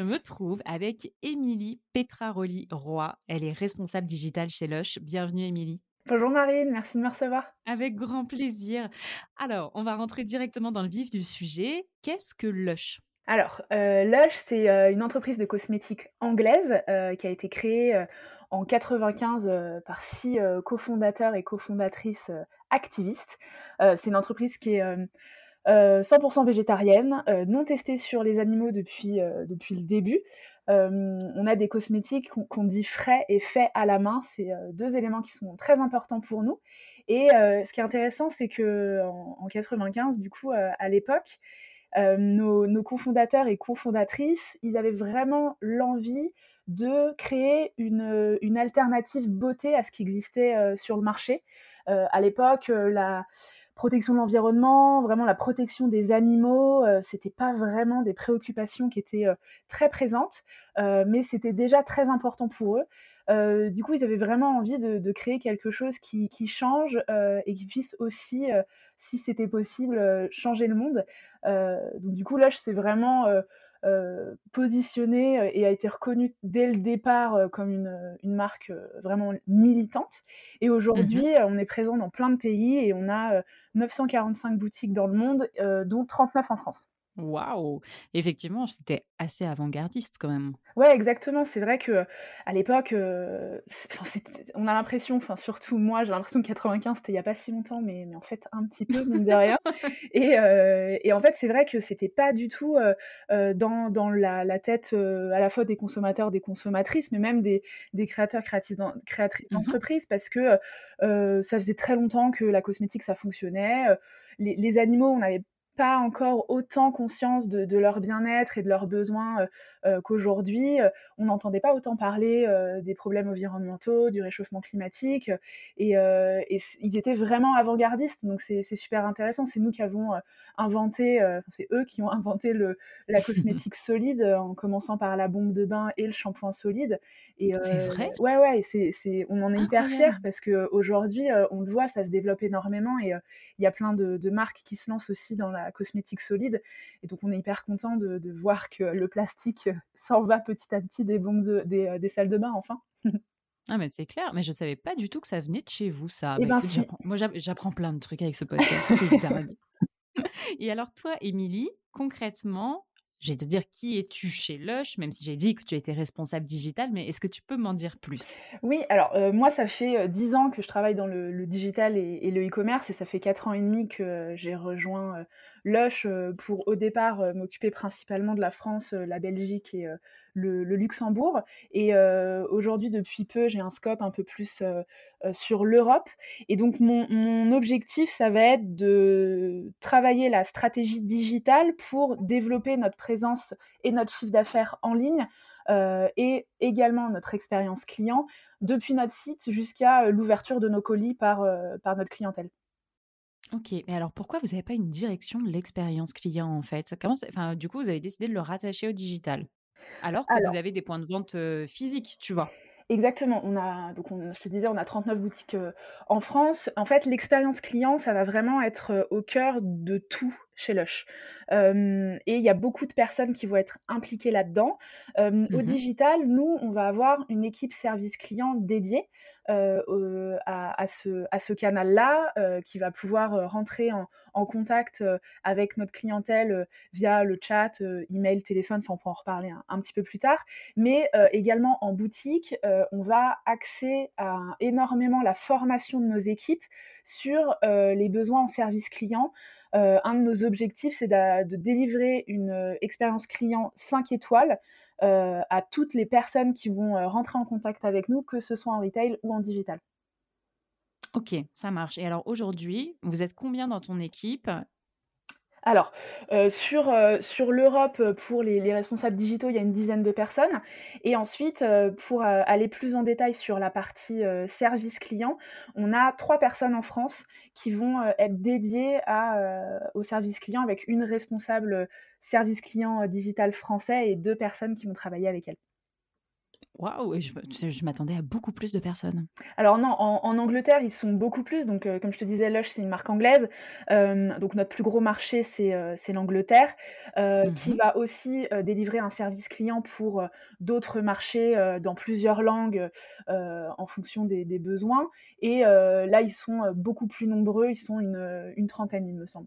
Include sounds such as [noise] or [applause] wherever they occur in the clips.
Je me trouve avec Émilie Petraroli-Roy. Elle est responsable digitale chez Lush. Bienvenue Émilie. Bonjour Marine, merci de me recevoir. Avec grand plaisir. Alors, on va rentrer directement dans le vif du sujet. Qu'est-ce que Lush? Alors, euh, Lush, c'est euh, une entreprise de cosmétiques anglaise euh, qui a été créée en 95 euh, par six cofondateurs et cofondatrices activistes. c'est une entreprise qui est 100% végétarienne, non testée sur les animaux depuis, depuis le début. on a des cosmétiques qu'on dit frais et faits à la main. C'est deux éléments qui sont très importants pour nous. Et ce qui est intéressant, c'est que en, 95, du coup, à l'époque, nos, cofondateurs et cofondatrices, ils avaient vraiment l'envie de créer une, une, alternative beauté à ce qui existait euh, sur le marché. Euh, à l'époque, euh, la protection de l'environnement, vraiment la protection des animaux, c'était pas vraiment des préoccupations qui étaient très présentes, mais c'était déjà très important pour eux. du coup, ils avaient vraiment envie de, créer quelque chose qui, qui change et qui puisse aussi, si c'était possible, changer le monde. donc du coup, là, c'est vraiment euh, positionné euh, et a été reconnu dès le départ euh, comme une, une marque vraiment militante. Et aujourd'hui, mmh on est présent dans plein de pays et on a 945 boutiques dans le monde, dont 39 en France. Waouh Effectivement, c'était assez avant-gardiste quand même. Ouais, exactement. C'est vrai que à l'époque, euh, on a l'impression, enfin surtout moi, j'ai l'impression que 95 c'était il y a pas si longtemps, mais, mais en fait un petit peu mine de rien. [laughs] et, euh, et, en fait, c'est vrai que c'était pas du tout euh, dans, dans la, la, tête à la fois des consommateurs, des consommatrices, mais même des, des créateurs, créatrices mmh d'entreprises, parce que ça faisait très longtemps que la cosmétique ça fonctionnait. Les, les animaux, on avait pas encore autant conscience de, leur bien-être et de leurs besoins euh, euh, qu'aujourd'hui. On n'entendait pas autant parler euh, des problèmes environnementaux, du réchauffement climatique, et, ils étaient vraiment avant-gardistes, donc c'est super intéressant. C'est nous qui avons inventé, c'est eux qui ont inventé le, la [laughs] cosmétique solide, en commençant par la bombe de bain et le shampoing solide. c'est vrai? Ouais, ouais, c'est, on en est hyper fiers parce qu'aujourd'hui, on le voit, ça se développe énormément et il y a plein de, de marques qui se lancent aussi dans la cosmétique solide. Et donc, on est hyper content de, voir que le plastique [laughs] s'en va petit à petit des bombes de, des, euh, des salles de bain, enfin. Ah mais c'est clair, mais je savais pas du tout que ça venait de chez vous ça. Eh bah, ben, moi j'apprends plein de trucs avec ce podcast, [laughs] Et alors toi, Émilie, concrètement, je vais te dire qui es-tu chez Lush, même si j'ai dit que tu étais responsable digital, mais est-ce que tu peux m'en dire plus? Oui, alors euh, moi, ça fait dix ans que je travaille dans le, digital et, le e-commerce, et ça fait quatre ans et demi que j'ai rejoint Lush pour au départ m'occuper principalement de la France, la Belgique et le, Luxembourg. Et aujourd'hui, depuis peu, j'ai un scope un peu plus sur l'Europe. Et donc, mon, objectif, ça va être de travailler la stratégie digitale pour développer notre présence et notre chiffre d'affaires en ligne. et également notre expérience client depuis notre site jusqu'à l'ouverture de nos colis par, par notre clientèle. Ok, mais alors pourquoi vous n'avez pas une direction de l'expérience client en fait? Comment, enfin, Du coup, vous avez décidé de le rattacher au digital, alors que vous avez des points de vente physiques, tu vois? Exactement. On a, donc je te disais, on a 39 boutiques en France. En fait, l'expérience client, ça va vraiment être au cœur de tout chez Lush. et il y a beaucoup de personnes qui vont être impliquées là-dedans. Au mmh digital, nous, on va avoir une équipe service client dédiée. Euh, à, ce, à ce canal-là, euh, qui va pouvoir euh, rentrer en, contact avec notre clientèle via le chat, email, téléphone, enfin on pourra en reparler un, petit peu plus tard, mais également en boutique, on va axer à, énormément la formation de nos équipes sur les besoins en service client. un de nos objectifs, c'est de, délivrer une expérience client 5 étoiles euh, à toutes les personnes qui vont euh, rentrer en contact avec nous, que ce soit en retail ou en digital. Ok, ça marche. Et alors aujourd'hui, vous êtes combien dans ton équipe? Alors, euh, sur, euh, sur l'Europe, pour les, responsables digitaux, il y a une dizaine de personnes. Et ensuite, pour aller plus en détail sur la partie service client, on a trois personnes en France qui vont être dédiées à, au service client avec une responsable service client digital français et deux personnes qui vont travailler avec elle. Waouh, je, je m'attendais à beaucoup plus de personnes. Alors non, en, Angleterre, ils sont beaucoup plus. Donc, euh, comme je te disais, Lush, c'est une marque anglaise. Euh, donc, notre plus gros marché, c'est euh, l'Angleterre, qui mmh va aussi délivrer un service client pour d'autres marchés dans plusieurs langues en fonction des, besoins. Et là, ils sont beaucoup plus nombreux. Ils sont une, une trentaine, il me semble.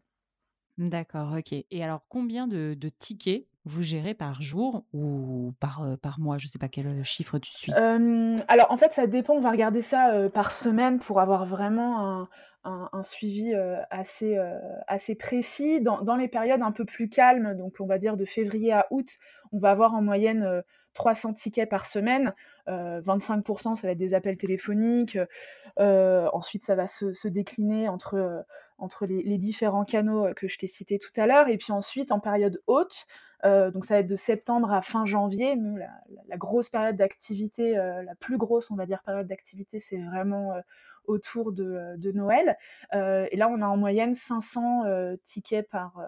D'accord, ok. Et alors, combien de, tickets vous gérez par jour ou par, mois? Je ne sais pas quel chiffre tu suis. alors, en fait, ça dépend. On va regarder ça par semaine pour avoir vraiment un, suivi assez, précis. Dans, les périodes un peu plus calmes, donc on va dire de février à août, on va avoir en moyenne 300 tickets par semaine. 25%, ça va être des appels téléphoniques. ensuite, ça va se décliner entre entre les, différents canaux que je t'ai cités tout à l'heure. Et puis ensuite, en période haute, euh, donc ça va être de septembre à fin janvier. Nous, la, grosse période d'activité, euh, la plus grosse, on va dire, période d'activité, c'est vraiment euh, autour de, Noël. et là, on a en moyenne 500 tickets par,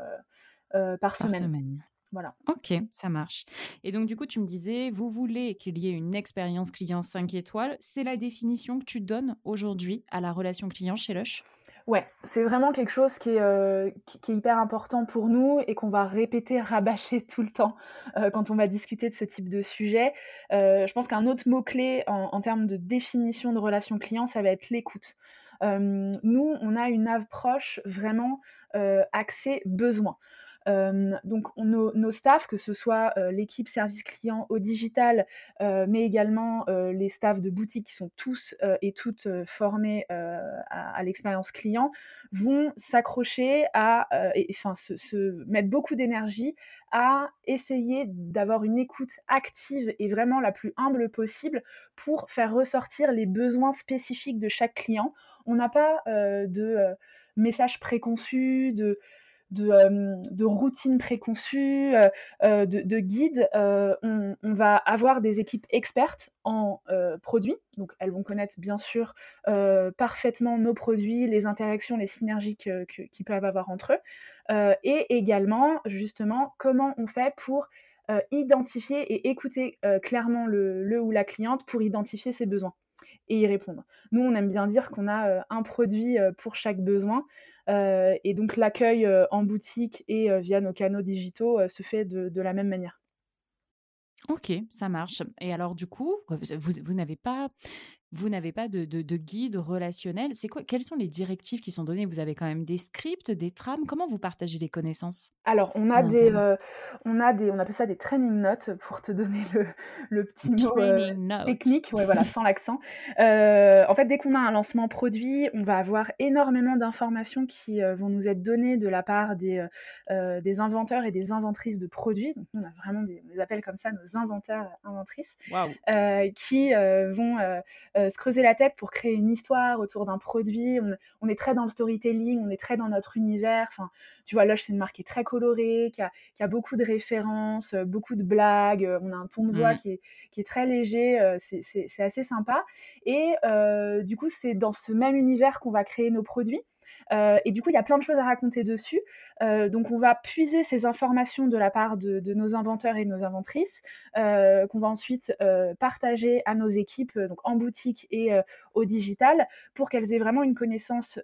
par, semaine. Voilà. Ok, ça marche. Et donc, du coup, tu me disais, vous voulez qu'il y ait une expérience client 5 étoiles. C'est la définition que tu donnes aujourd'hui à la relation client chez Lush? Ouais, c'est vraiment quelque chose qui est, euh, qui, est, hyper important pour nous et qu'on va répéter, [laughs] rabâcher tout le temps euh, quand on va discuter de ce type de sujet. Euh, je pense qu'un autre mot-clé en, en, termes de définition de relation client, ça va être l'écoute. nous, on a une approche vraiment axée besoin donc nos, nos staffs, que ce soit l'équipe service client au digital, mais également les staffs de boutique qui sont tous et toutes formés à, l'expérience client, vont s'accrocher à, enfin se, se, mettre beaucoup d'énergie à essayer d'avoir une écoute active et vraiment la plus humble possible pour faire ressortir les besoins spécifiques de chaque client. On n'a pas de messages préconçus, de de, de routines préconçues, de, de, guides. On, va avoir des équipes expertes en produits, donc elles vont connaître bien sûr parfaitement nos produits, les interactions, les synergies qu'ils peuvent avoir entre eux, et également justement comment on fait pour identifier et écouter clairement le, ou la cliente pour identifier ses besoins et y répondre. Nous, on aime bien dire qu'on a un produit pour chaque besoin. Euh, et donc l'accueil euh, en boutique et euh, via nos canaux digitaux se fait de, la même manière. Ok, ça marche. Et alors du coup, vous n'avez pas vous n'avez pas de, guide relationnel. C'est quoi Quelles sont les directives qui sont données? Vous avez quand même des scripts, des trames? Comment vous partagez les connaissances Alors, on a des, euh, on a des, on appelle ça des training notes pour te donner le, petit mot euh, technique, ouais, voilà, sans l'accent. [laughs] Euh, en fait, dès qu'on a un lancement produit, on va avoir énormément d'informations qui vont nous être données de la part des, des inventeurs et des inventrices de produits. Donc, on a vraiment des, on les appelle comme ça nos inventeurs, inventrices, qui vont se creuser la tête pour créer une histoire autour d'un produit. On, est très dans le storytelling, on est très dans notre univers. Enfin, tu vois, Lush, c'est une marque qui est très colorée, qui a, beaucoup de références, euh, beaucoup de blagues. Euh, on a un ton de voix mmh. qui, est, qui, est, très léger. C'est assez sympa. Et du coup, c'est dans ce même univers qu'on va créer nos produits. Et du coup, il y a plein de choses à raconter dessus. donc, on va puiser ces informations de la part de, nos inventeurs et de nos inventrices, qu'on va ensuite partager à nos équipes, donc en boutique et au digital, pour qu'elles aient vraiment une connaissance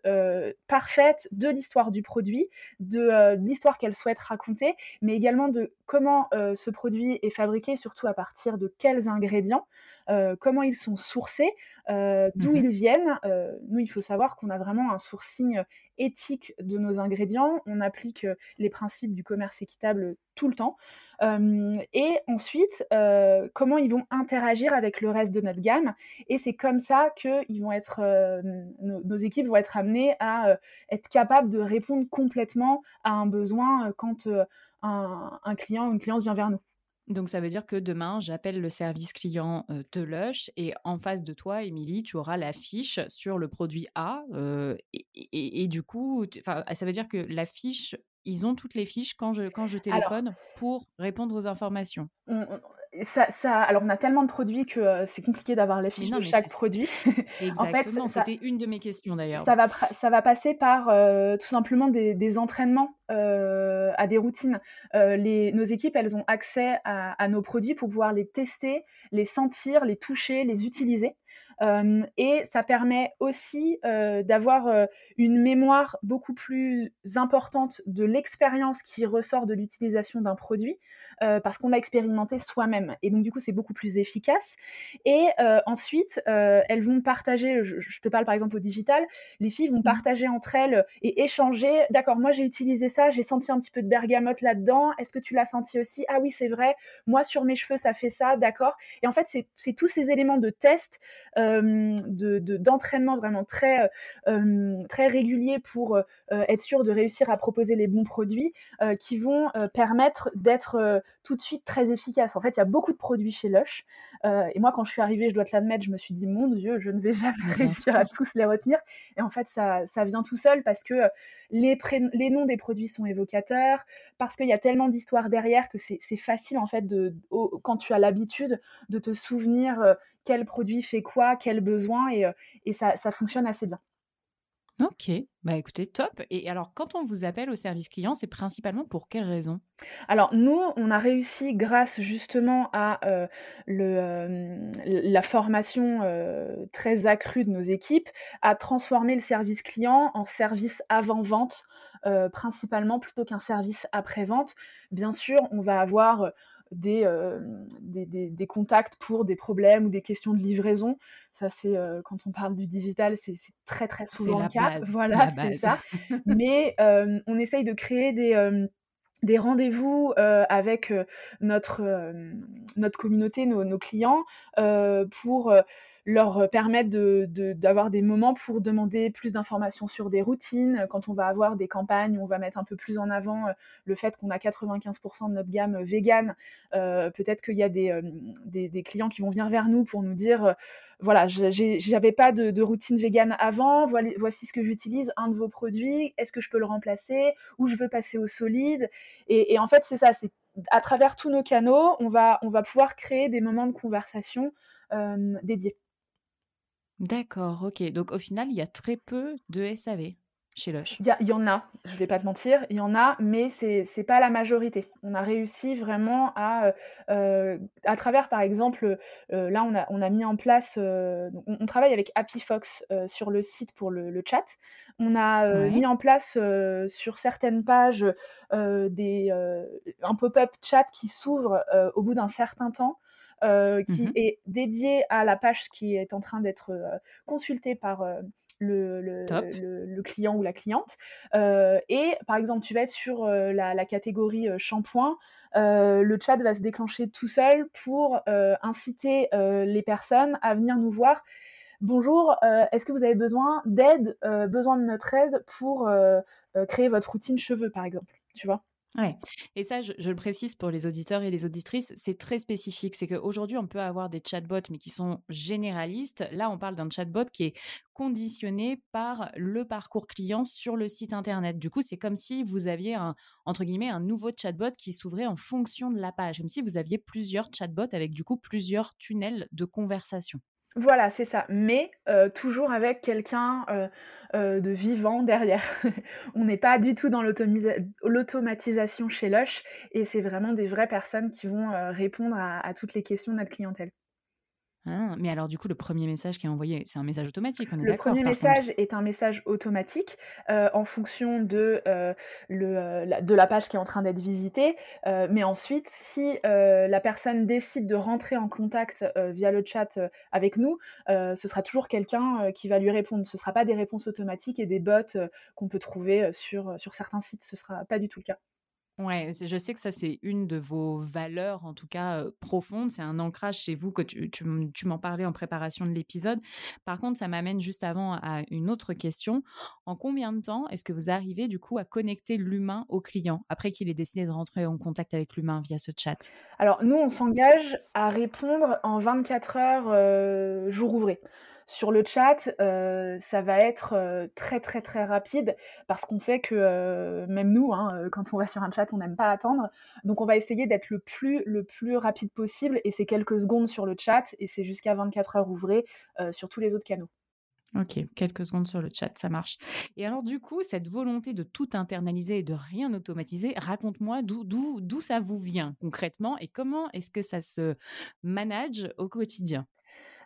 parfaite de l'histoire du produit, de l'histoire qu'elles souhaitent raconter, mais également de comment ce produit est fabriqué, surtout à partir de quels ingrédients. Euh, comment ils sont sourcés, euh, d'où mmh ils viennent. Euh, nous, il faut savoir qu'on a vraiment un sourcing éthique de nos ingrédients. On applique les principes du commerce équitable tout le temps. et ensuite, comment ils vont interagir avec le reste de notre gamme. Et c'est comme ça que ils vont être, nos, équipes vont être amenées à être capables de répondre complètement à un besoin quand un, un client ou une cliente vient vers nous. Donc ça veut dire que demain, j'appelle le service client de Lush et en face de toi, Émilie, tu auras la fiche sur le produit A. et, du coup, ça veut dire que la fiche, ils ont toutes les fiches quand je, quand je téléphone pour répondre aux informations ça, alors on a tellement de produits que euh, c'est compliqué d'avoir les fiches de chaque produit. [laughs] Exactement, c'était une de mes questions d'ailleurs. Ça va, ça va passer par euh, tout simplement des, entraînements euh, à des routines. Les, nos équipes, elles ont accès à, nos produits pour pouvoir les tester, les sentir, les toucher, les utiliser. Et ça permet aussi d'avoir une mémoire beaucoup plus importante de l'expérience qui ressort de l'utilisation d'un produit, parce qu'on l'a expérimenté soi-même. Et donc du coup, c'est beaucoup plus efficace. Et ensuite, elles vont partager, je, te parle par exemple au digital, les filles vont mmh. partager entre elles et échanger, d'accord, moi j'ai utilisé ça, j'ai senti un petit peu de bergamote là-dedans, est-ce que tu l'as senti aussi? Ah oui, c'est vrai, moi sur mes cheveux, ça fait ça, d'accord. Et en fait, c'est tous ces éléments de test d'entraînement vraiment très, très réguliers pour être sûr de réussir à proposer les bons produits qui vont permettre d'être tout de suite très efficaces. En fait, il y a beaucoup de produits chez Lush. et moi, quand je suis arrivée, je dois te l'admettre, je me suis dit, mon Dieu, je ne vais jamais réussir à tous les retenir. Et en fait, ça, ça vient tout seul parce que les, les noms des produits sont évocateurs, parce qu'il y a tellement d'histoires derrière que c'est facile, en fait, de, quand tu as l'habitude de te souvenir quel produit fait quoi, quel besoin, et, euh, et ça, ça fonctionne assez bien. Ok, bah écoutez, top. Et alors, quand on vous appelle au service client, c'est principalement pour quelles raisons Alors, nous, on a réussi, grâce justement à euh, la formation très accrue de nos équipes, à transformer le service client en service avant-vente, principalement, plutôt qu'un service après-vente. Bien sûr, on va avoir euh, des, des, contacts pour des problèmes ou des questions de livraison. Ça, c'est euh, quand on parle du digital, c'est très très souvent le cas. voilà, [laughs] c'est ça. Mais euh, on essaye de créer des des rendez-vous avec notre, notre communauté, nos, nos clients, pour leur euh, permettre d'avoir de, des moments pour demander plus d'informations sur des routines. Quand on va avoir des campagnes, on va mettre un peu plus en avant euh, le fait qu'on a 95% de notre gamme euh, vegan. Peut-être qu'il y a des, des, clients qui vont venir vers nous pour nous dire voilà, j'avais pas de, routine vegan avant, voici ce que j'utilise, un de vos produits, est-ce que je peux le remplacer, ou je veux passer au solide? Et, et en fait, c'est ça, c'est à travers tous nos canaux, on va, on va pouvoir créer des moments de conversation dédiés. D'accord, ok. Donc au final, il y a très peu de SAV chez Lush. Il y, en a, je ne vais pas te mentir, il y en a, mais c'est n'est pas la majorité. On a réussi vraiment à, euh, euh, à travers par exemple, euh, là on a, on a mis en place, on, travaille avec Happy Fox sur le site pour le, chat. On a mis en place sur certaines pages des, un pop-up chat qui s'ouvre au bout d'un certain temps. Euh, qui mmh est dédié à la page qui est en train d'être euh, consultée par euh, le, le, client ou la cliente. et par exemple, tu vas être sur la, catégorie shampoing. le chat va se déclencher tout seul pour inciter les personnes à venir nous voir. Bonjour, est-ce que vous avez besoin d'aide, besoin de notre aide pour créer votre routine cheveux, par exemple Tu vois? Ouais. Et ça, je, le précise pour les auditeurs et les auditrices, c'est très spécifique. C'est qu'aujourd'hui, on peut avoir des chatbots, mais qui sont généralistes. Là, on parle d'un chatbot qui est conditionné par le parcours client sur le site internet. Du coup, c'est comme si vous aviez un, entre guillemets, un nouveau chatbot qui s'ouvrait en fonction de la page, comme si vous aviez plusieurs chatbots avec du coup plusieurs tunnels de conversation. Voilà, c'est ça, mais toujours avec quelqu'un, de vivant derrière. [laughs] On n'est pas du tout dans l'automatisation chez Lush et c'est vraiment des vraies personnes qui vont, répondre à toutes les questions de notre clientèle. Ah, mais alors du coup, le premier message qui est envoyé, c'est un message automatique, on est Le premier message est un message automatique, heu, en fonction de, heu, le, heu, la de la page qui est en train d'être visitée, mais ensuite si, la personne décide de rentrer en contact, via le chat, avec nous, ce sera toujours quelqu'un, qui va lui répondre. Ce ne sera pas des réponses automatiques et des bots, qu'on peut trouver, sur, sur certains sites, ce sera pas du tout le cas. Ouais, je sais que ça, c'est une de vos valeurs, en tout cas profondes. C'est un ancrage chez vous que tu m'en parlais en préparation de l'épisode. Par contre, ça m'amène juste avant à une autre question. En combien de temps est-ce que vous arrivez du coup à connecter l'humain au client après qu'il ait décidé de rentrer en contact avec l'humain via ce chat? Alors, nous, on s'engage à répondre en 24 heures jour ouvré. Sur le chat, euh, ça va être euh, très très très rapide parce qu'on sait que euh, même nous, hein, quand on va sur un chat, on n'aime pas attendre. Donc on va essayer d'être le plus le plus rapide possible et c'est quelques secondes sur le chat et c'est jusqu'à 24 heures ouvrées sur tous les autres canaux. Ok, quelques secondes sur le chat, ça marche. Et alors du coup, cette volonté de tout internaliser et de rien automatiser, raconte-moi d'où ça vous vient concrètement et comment est-ce que ça se manage au quotidien?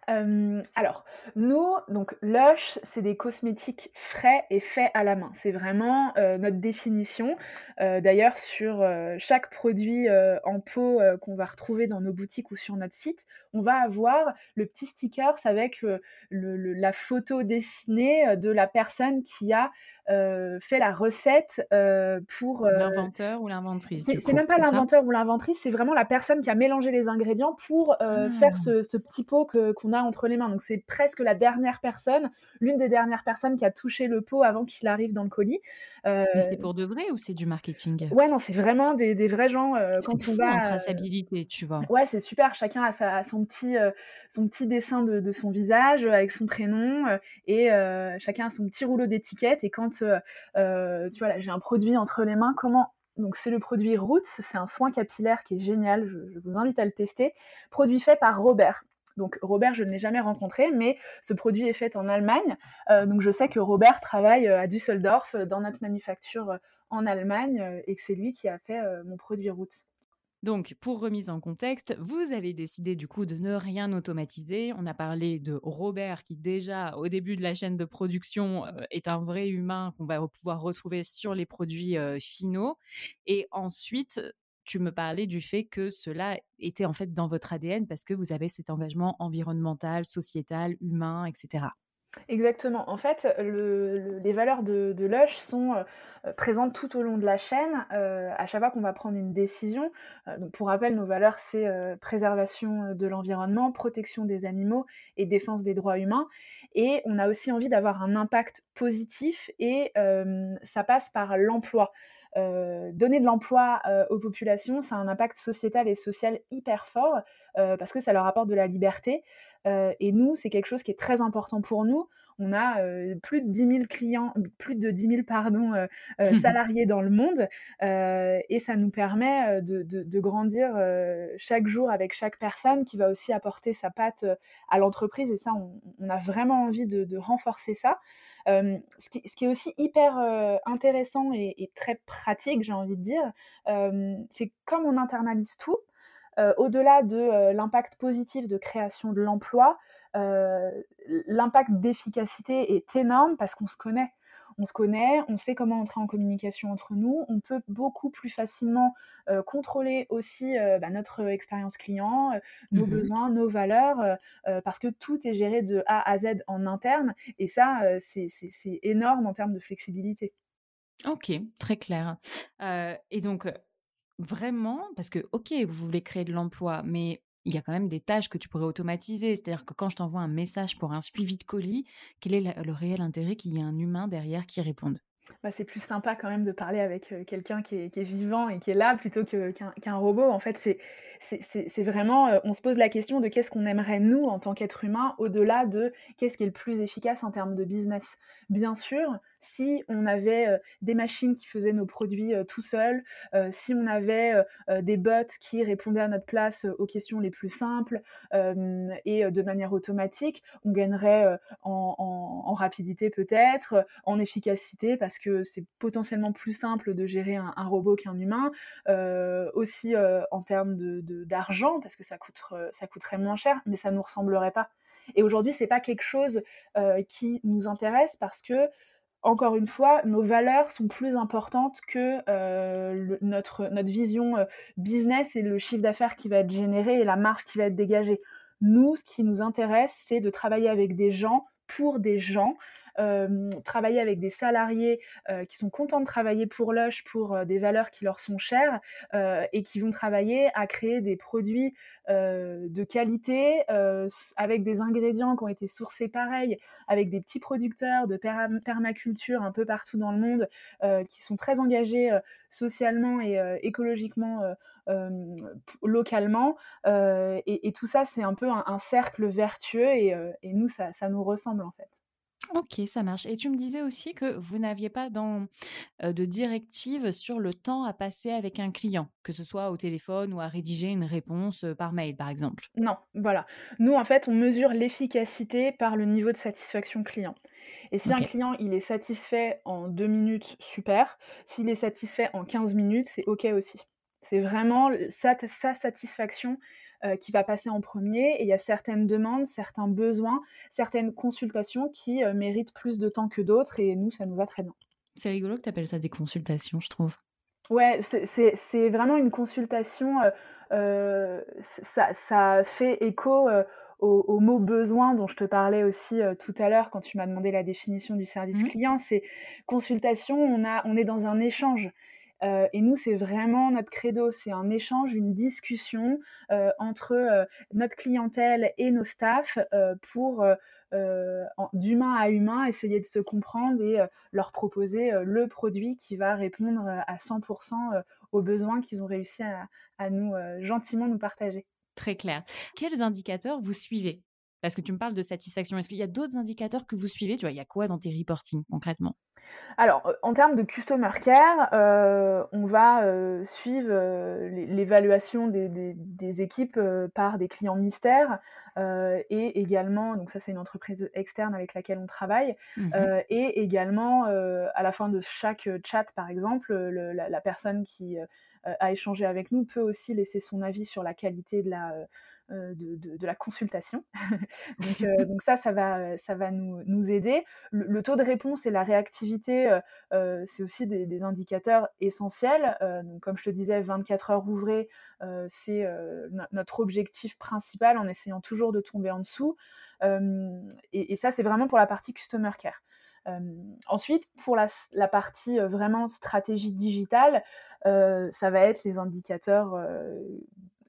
Alors, nous, donc Lush, c'est des cosmétiques frais et faits à la main. C'est vraiment notre définition. D'ailleurs, sur chaque produit en pot qu'on va retrouver dans nos boutiques ou sur notre site, on va avoir le petit sticker avec la photo dessinée de la personne qui a fait la recette pour l'inventeur ou l'inventrice. C'est même pas l'inventeur ou l'inventrice, c'est vraiment la personne qui a mélangé les ingrédients pour faire ah. ce, petit pot qu'on a entre les mains. Donc c'est presque la dernière personne, l'une des dernières personnes qui a touché le pot avant qu'il arrive dans le colis. Mais c'est pour de vrai ou c'est du marketing? Ouais, non, c'est vraiment des, vrais gens quand on va. En traçabilité, tu vois. Ouais, c'est super. Chacun a, sa, son petit, son petit dessin de, de, son visage avec son prénom et chacun a son petit rouleau d'étiquette. Et quand euh, tu vois, là, j'ai un produit entre les mains. Comment donc c'est le produit Roots, c'est un soin capillaire qui est génial, je, vous invite à le tester. Produit fait par Robert. Donc Robert, je ne l'ai jamais rencontré, mais ce produit est fait en Allemagne. Euh, donc je sais que Robert travaille euh, à Düsseldorf dans notre manufacture en Allemagne et que c'est lui qui a fait mon produit Roots. Donc, pour remise en contexte, vous avez décidé du coup de ne rien automatiser. On a parlé de Robert qui déjà au début de la chaîne de production euh, est un vrai humain qu'on va pouvoir retrouver sur les produits euh, finaux. Et ensuite, tu me parlais du fait que cela était en fait dans votre ADN parce que vous avez cet engagement environnemental, sociétal, humain, etc. Exactement. En fait, les valeurs de, Lush sont euh, présentes tout au long de la chaîne. Euh, à chaque fois qu'on va prendre une décision, euh, donc pour rappel, nos valeurs, c'est préservation de l'environnement, protection des animaux et défense des droits humains. Et on a aussi envie d'avoir un impact positif et ça passe par l'emploi. Donner de l'emploi aux populations, ça a un impact sociétal et social hyper fort parce que ça leur apporte de la liberté, euh, et nous, c'est quelque chose qui est très important pour nous. On a euh, plus de 10 000 clients, plus de 10 000 pardon, euh, [laughs] salariés dans le monde et ça nous permet de, grandir chaque jour avec chaque personne qui va aussi apporter sa patte à l'entreprise et ça, on, a vraiment envie de, renforcer ça. Ce, qui, est aussi hyper intéressant et, et, très pratique, j'ai envie de dire, c'est comme on internalise tout, au-delà de l'impact positif de création de l'emploi, l'impact d'efficacité est énorme parce qu'on se connaît. On se connaît, on sait comment entrer en communication entre nous, on peut beaucoup plus facilement contrôler aussi bah, notre expérience client, nos mmh besoins, nos valeurs, parce que tout est géré de A à Z en interne, et ça, c'est énorme en termes de flexibilité. Ok, très clair. et donc, Vraiment? Parce que, OK, vous voulez créer de l'emploi, mais il y a quand même des tâches que tu pourrais automatiser. C'est-à-dire que quand je t'envoie un message pour un suivi de colis, quel est le réel intérêt qu'il y ait un humain derrière qui réponde? Bah, c'est plus sympa quand même de parler avec quelqu'un qui est, vivant et qui est là plutôt qu'un robot. En fait, c'est vraiment, on se pose la question de qu'est-ce qu'on aimerait nous en tant qu'être humain, au-delà de qu'est-ce qui est le plus efficace en termes de business. Bien sûr, si on avait des machines qui faisaient nos produits tout seuls, si on avait des bots qui répondaient à notre place aux questions les plus simples et de manière automatique, on gagnerait en, rapidité peut-être, en efficacité parce que c'est potentiellement plus simple de gérer un, robot qu'un humain, aussi en termes d'argent parce que ça, ça coûterait moins cher, mais ça ne nous ressemblerait pas. Et aujourd'hui, c'est pas quelque chose qui nous intéresse parce que encore une fois, nos valeurs sont plus importantes que notre, notre vision business et le chiffre d'affaires qui va être généré et la marge qui va être dégagée. Nous, ce qui nous intéresse, c'est de travailler avec des gens, pour des gens, travailler avec des salariés qui sont contents de travailler pour Lush, pour des valeurs qui leur sont chères et qui vont travailler à créer des produits de qualité avec des ingrédients qui ont été sourcés pareil, avec des petits producteurs de permaculture un peu partout dans le monde qui sont très engagés socialement et écologiquement. localement. et, tout ça, c'est un peu un, cercle vertueux et, nous, ça, nous ressemble en fait. Ok, ça marche. Et tu me disais aussi que vous n'aviez pas dans, de directive sur le temps à passer avec un client, que ce soit au téléphone ou à rédiger une réponse par mail, par exemple? Non, voilà. Nous, en fait, on mesure l'efficacité par le niveau de satisfaction client. Et si un client, il est satisfait en deux minutes, super. S'il est satisfait en 15 minutes, c'est OK aussi. C'est vraiment sa, sa satisfaction euh, qui va passer en premier. Et il y a certaines demandes, certains besoins, certaines consultations qui euh, méritent plus de temps que d'autres. Et nous, ça nous va très bien. C'est rigolo que tu appelles ça des consultations, je trouve. Ouais, c'est vraiment une consultation. Euh, ça, ça, fait écho au, mot besoin dont je te parlais aussi tout à l'heure quand tu m'as demandé la définition du service mmh. client. C'est consultation, on, a, on est dans un échange. Euh, et nous, c'est vraiment notre credo, c'est un échange, une discussion euh, entre euh, notre clientèle et nos staffs pour, d'humain à humain, essayer de se comprendre et leur proposer le produit qui va répondre à 100% aux besoins qu'ils ont réussi à, à nous gentiment nous partager. Très clair. Quels indicateurs vous suivez? Parce que tu me parles de satisfaction. Est-ce qu'il y a d'autres indicateurs que vous suivez? Tu vois, il y a quoi dans tes reporting concrètement? Alors, en termes de customer care, on va suivre l'évaluation des, équipes par des clients mystères et également, donc ça c'est une entreprise externe avec laquelle on travaille, mmh et également à la fin de chaque chat par exemple, la, personne qui a échangé avec nous peut aussi laisser son avis sur la qualité de la euh, de, la consultation. [laughs] Euh, donc, ça, ça va, ça va nous, aider. Le, taux de réponse et la réactivité, euh, c'est aussi des, indicateurs essentiels. donc, comme je te disais, 24 heures ouvrées, c'est notre objectif principal en essayant toujours de tomber en dessous. Et, ça, c'est vraiment pour la partie customer care. ensuite, pour la, la partie vraiment stratégie digitale, ça va être les indicateurs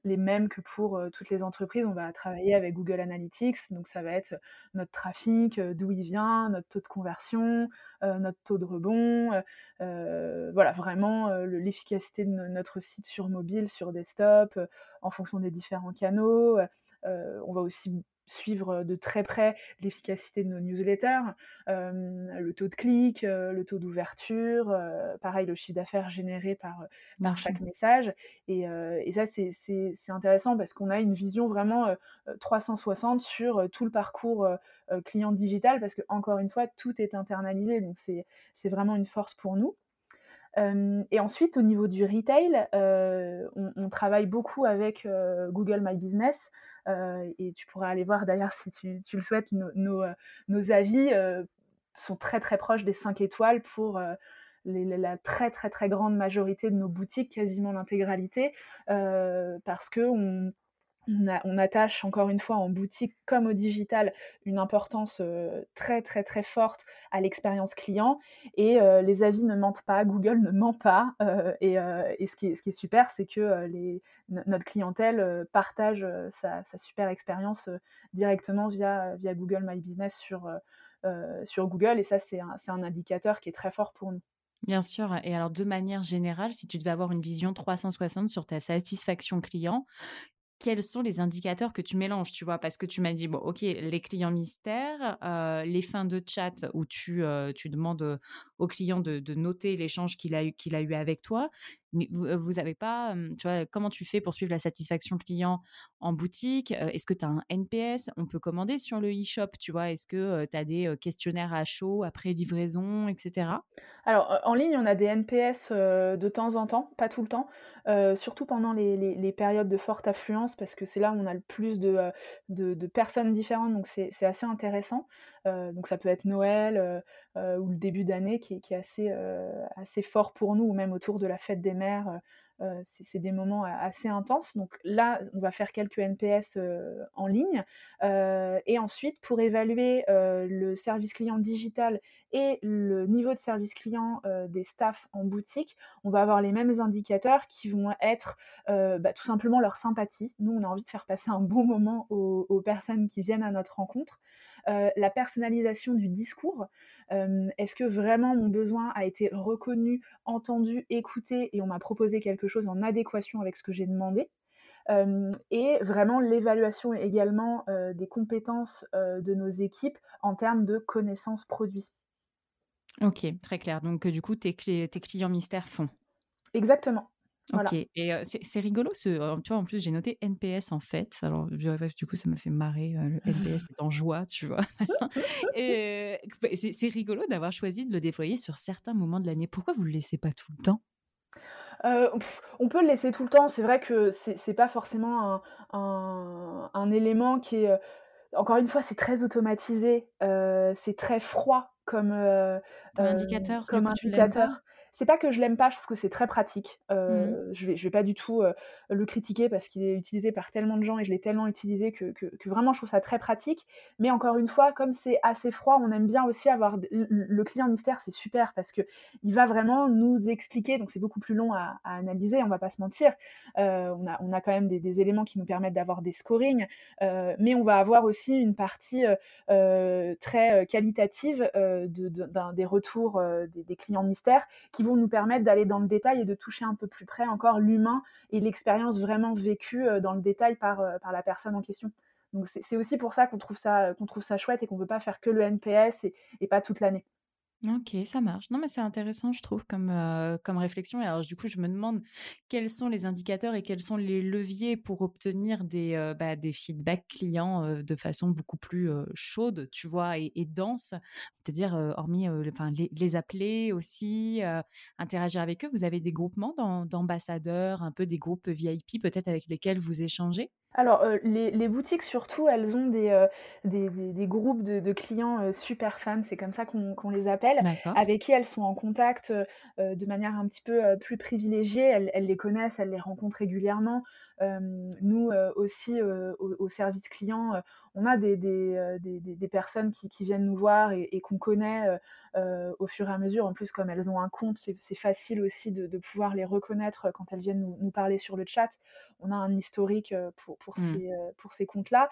les mêmes que pour toutes les entreprises. On va travailler avec Google Analytics, donc ça va être notre trafic, d'où il vient, notre taux de conversion, notre taux de rebond, voilà, vraiment l'efficacité de notre site sur mobile, sur desktop, en fonction des différents canaux. on va aussi suivre de très près l'efficacité de nos newsletters, le taux de clic, le taux d'ouverture, pareil le chiffre d'affaires généré par, chaque message. Et, ça, c'est intéressant parce qu'on a une vision vraiment 360 sur tout le parcours client digital parce que, encore une fois, tout est internalisé. Donc, c'est vraiment une force pour nous. et ensuite, au niveau du retail, on, travaille beaucoup avec Google My Business. Euh, et tu pourras aller voir d'ailleurs si tu, le souhaites, nos, euh, avis euh, sont très très proches des 5 étoiles pour la très très très grande majorité de nos boutiques, quasiment l'intégralité, parce que on, on, attache encore une fois en boutique comme au digital une importance très très très forte à l'expérience client et les avis ne mentent pas, Google ne ment pas et, ce, qui est, super c'est que notre clientèle partage sa, super expérience directement via, via Google My Business sur, sur Google et ça c'est un indicateur qui est très fort pour nous. Bien sûr. Et alors, de manière générale, si tu devais avoir une vision 360 sur ta satisfaction client, quels sont les indicateurs que tu mélanges, tu vois? Parce que tu m'as dit, bon, OK, les clients mystères, heu, les fins de chat où tu, tu demandes, au client de noter l'échange qu'il a qu'il a eu avec toi. Mais vous, vous avez pas, tu vois, comment tu fais pour suivre la satisfaction client en boutique? est-ce que tu as un NPS? On peut commander sur le e-shop, tu vois? Est-ce que, tu as des, questionnaires à chaud après livraison et cetera? Alors, en ligne, on a des NPS, de temps en temps, pas tout le temps, surtout pendant les périodes de forte affluence parce que c'est là où on a le plus de, personnes différentes, donc c'est assez intéressant. donc ça peut être Noël, ou le début d'année qui est est assez, fort pour nous ou même autour de la fête des mères, euh, c'est des moments assez intenses. Donc là, on va faire quelques NPS euh, en ligne. Euh, et ensuite, pour évaluer le service client digital et le niveau de service client des staffs en boutique, on va avoir les mêmes indicateurs qui vont être bah, tout simplement leur sympathie. Nous, on a envie de faire passer un bon moment aux personnes qui viennent à notre rencontre. Euh, la personnalisation du discours. Euh, est-ce que vraiment mon besoin a été reconnu, entendu, écouté et on m'a proposé quelque chose en adéquation avec ce que j'ai demandé? Euh, et vraiment l'évaluation également des compétences de nos équipes en termes de connaissances produits. Ok, très clair. Donc du coup, tes, tes clients mystères font. Exactement. OK et c'est rigolo ce tu vois, en plus, j'ai noté NPS, en fait. Alors, du coup, ça m'a fait marrer, le NPS est en joie, tu vois? [laughs] et bah, c'est rigolo d'avoir choisi de le déployer sur certains moments de l'année. Pourquoi vous le laissez pas tout le temps? on peut le laisser tout le temps. C'est vrai que c'est pas forcément un élément qui est, encore une fois, c'est très automatisé, c'est très froid comme, Comme indicateur, comme indicateur. C'est pas que je l'aime pas, je trouve que c'est très pratique. Mmh euh, je vais je vais pas du tout, euh, le critiquer parce qu'il est utilisé par tellement de gens et je l'ai tellement utilisé que que vraiment je trouve ça très pratique. Mais encore une fois, comme c'est assez froid, on aime bien aussi avoir le client mystère, c'est super parce qu'il va vraiment nous expliquer, donc c'est beaucoup plus long à analyser, on va pas se mentir. Euh, on a on a quand même des éléments qui nous permettent d'avoir des scorings, mais on va avoir aussi une partie, très, qualitative, de des retours, des des clients mystères qui vont nous permettre d'aller dans le détail et de toucher un peu plus près encore l'humain et l'expérience vraiment vécue euh, dans le détail par, euh, par la personne en question. Donc c'est aussi pour ça qu'on trouve ça trouve ça chouette et qu'on ne veut pas faire que le NPS et pas toute l'année. OK, ça marche. Non, mais c'est intéressant, je trouve, comme, euh, comme réflexion. Et alors, du coup, je me demande quels sont les indicateurs et quels sont les leviers pour obtenir des, euh, bah, des feedbacks clients euh, de façon beaucoup plus chaude, tu vois, et, dense. C'est-à-dire, hormis enfin, les appeler aussi, interagir avec eux. Vous avez des groupements d'ambassadeurs, un peu des groupes VIP peut-être avec lesquels vous échangez? Alors, les boutiques surtout, elles ont des, des groupes de clients, super fans, c'est comme ça qu'on les appelle, avec qui elles sont en contact, de manière un petit peu, plus privilégiée. Elles les connaissent, elles les rencontrent régulièrement. Nous, aussi, au service client, on a des des personnes qui viennent nous voir et qu'on connaît, au fur et à mesure. En plus, comme elles ont un compte, c'est facile aussi de pouvoir les reconnaître, quand elles viennent nous parler sur le chat on a un historique pour, pour mmh. ces, pour ces comptes-là.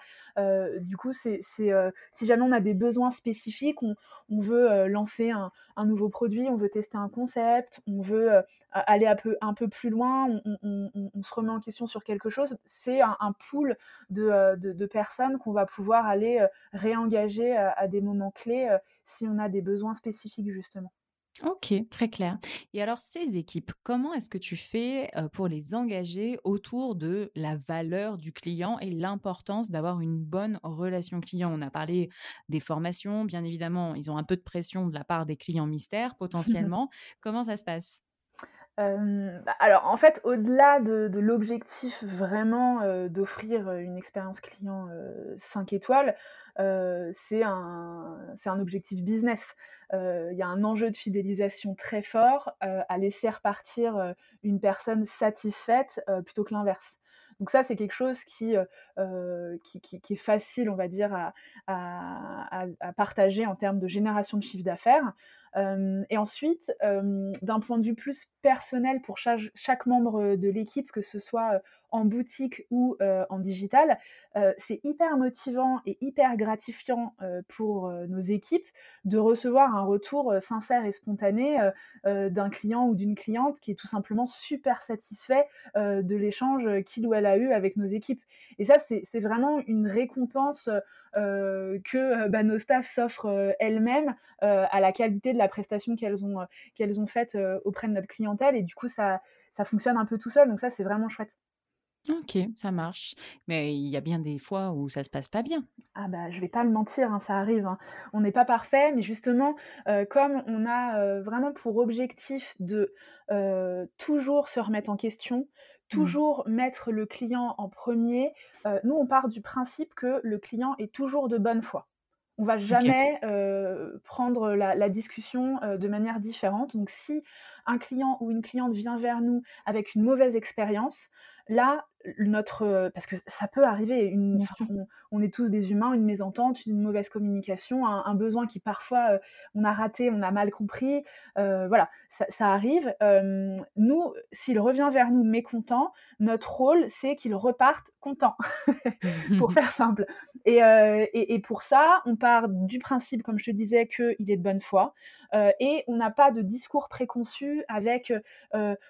du coup, c'est, si jamais on a des besoins spécifiques, on, on veut lancer un, un, nouveau produit, on veut tester un concept, on veut aller un peu, un peu plus loin, on, on, se remet en question sur quelque chose, c'est un, un pool de, de, de personnes qu'on va pouvoir aller réengager à des moments clés si on a des besoins spécifiques justement. OK, très clair. Et alors ces équipes, comment est-ce que tu fais, pour les engager autour de la valeur du client et l'importance d'avoir une bonne relation client? On a parlé des formations, bien évidemment, ils ont un peu de pression de la part des clients mystères [laughs] potentiellement. Comment ça se passe? Bah, alors en fait, au-delà de l'objectif vraiment, d'offrir, une expérience client, 5 étoiles, c'est un objectif business. Il y a un enjeu de fidélisation très fort, à laisser repartir, une personne satisfaite, plutôt que l'inverse. Donc ça, c'est quelque chose qui, qui, est facile, on va dire, à, partager en termes de génération de chiffre d'affaires. Et ensuite, d'un point de vue plus personnel pour chaque membre de l'équipe, que ce soit en boutique ou en digital, c'est hyper motivant et hyper gratifiant pour nos équipes de recevoir un retour sincère et spontané d'un client ou d'une cliente qui est tout simplement super satisfait de l'échange qu'il ou elle a eu avec nos équipes. Et ça, c'est vraiment une récompense que bah, nos staffs s'offrent elles-mêmes à la qualité de la prestation qu'elles ont, qu'elles ont faite auprès de notre clientèle. Et du coup, ça, ça fonctionne un peu tout seul. Donc ça, c'est vraiment chouette. OK, ça marche. Mais il y a bien des fois où ça se passe pas bien. Ah bah, je vais pas le mentir, hein, ça arrive, hein. On n'est pas parfait, mais justement, comme on a, vraiment pour objectif de, toujours se remettre en question, mmh. toujours mettre le client en premier, nous, on part du principe que le client est toujours de bonne foi. On va jamais, prendre la discussion, de manière différente. Donc si un client ou une cliente vient vers nous avec une mauvaise expérience, là, notre euh, parce que ça peut arriver une, on, est tous des humains une mésentente une mauvaise communication un, besoin qui parfois euh, on a raté on a mal compris euh, voilà ça, arrive. Nous s'il revient vers nous mécontent notre rôle c'est qu'il reparte content [laughs] pour faire [laughs] simple. Et, et, pour ça on part du principe comme je te disais qu'il est de bonne foi et on n'a pas de discours préconçu avec